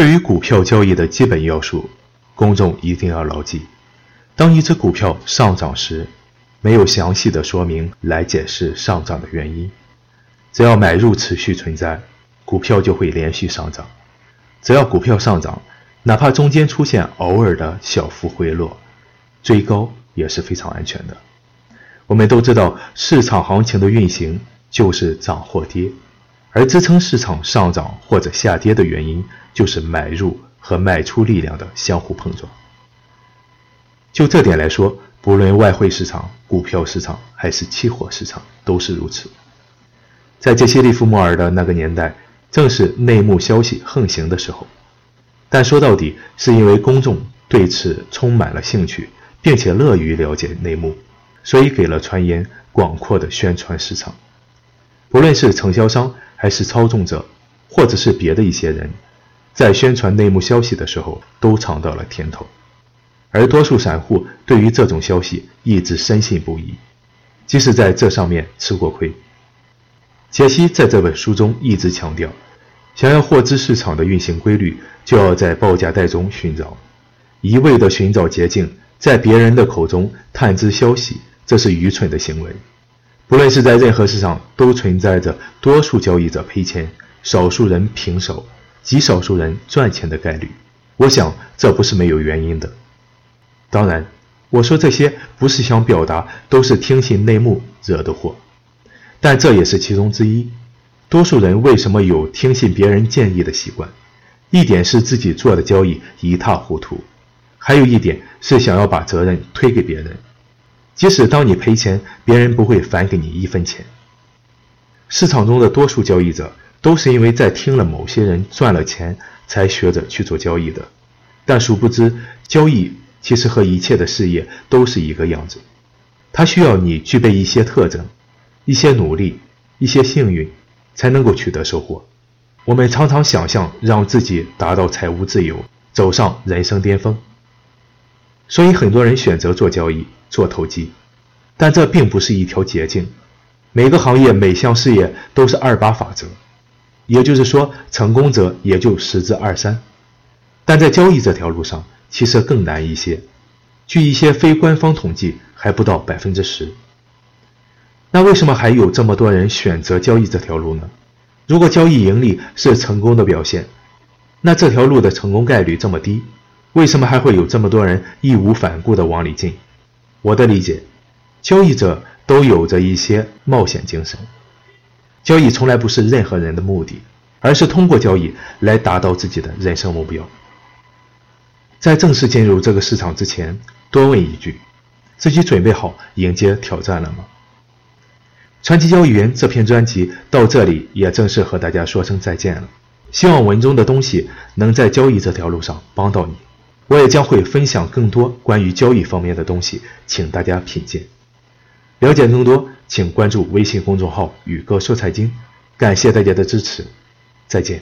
对于股票交易的基本要素，公众一定要牢记：当一只股票上涨时，没有详细的说明来解释上涨的原因。只要买入持续存在，股票就会连续上涨。只要股票上涨，哪怕中间出现偶尔的小幅回落，追高也是非常安全的。我们都知道，市场行情的运行就是涨或跌，而支撑市场上涨或者下跌的原因，就是买入和卖出力量的相互碰撞。就这点来说，不论外汇市场、股票市场还是期货市场，都是如此。在杰西·利弗莫尔的那个年代，正是内幕消息横行的时候，但说到底，是因为公众对此充满了兴趣，并且乐于了解内幕，所以给了传言广阔的宣传市场。不论是承销商，还是操纵者，或者是别的一些人，在宣传内幕消息的时候，都尝到了甜头。而多数散户对于这种消息一直深信不疑，即使在这上面吃过亏。杰西在这本书中一直强调，想要获知市场的运行规律，就要在报价带中寻找。一味地寻找捷径，在别人的口中探知消息，这是愚蠢的行为。不论是在任何市场，都存在着多数交易者赔钱，少数人平手，极少数人赚钱的概率。我想这不是没有原因的。当然，我说这些不是想表达都是听信内幕惹的祸。但这也是其中之一。多数人为什么有听信别人建议的习惯？一点是自己做的交易一塌糊涂，还有一点是想要把责任推给别人。即使当你赔钱，别人不会返给你一分钱。市场中的多数交易者都是因为在听了某些人赚了钱，才学着去做交易的。但殊不知，交易其实和一切的事业都是一个样子，它需要你具备一些特征。一些努力，一些幸运，才能够取得收获。我们常常想象让自己达到财务自由，走上人生巅峰。所以很多人选择做交易、做投机，但这并不是一条捷径。每个行业、每项事业都是二八法则，也就是说，成功者也就十之二三。但在交易这条路上，其实更难一些。据一些非官方统计，还不到百分之十。那为什么还有这么多人选择交易这条路呢？如果交易盈利是成功的表现，那这条路的成功概率这么低，为什么还会有这么多人义无反顾地往里进？我的理解，交易者都有着一些冒险精神。交易从来不是任何人的目的，而是通过交易来达到自己的人生目标。在正式进入这个市场之前，多问一句：自己准备好迎接挑战了吗？传奇交易员这篇专辑到这里也正式和大家说声再见了。希望文中的东西能在交易这条路上帮到你。我也将会分享更多关于交易方面的东西，请大家品鉴。了解更多，请关注微信公众号“宇哥说财经”。感谢大家的支持，再见。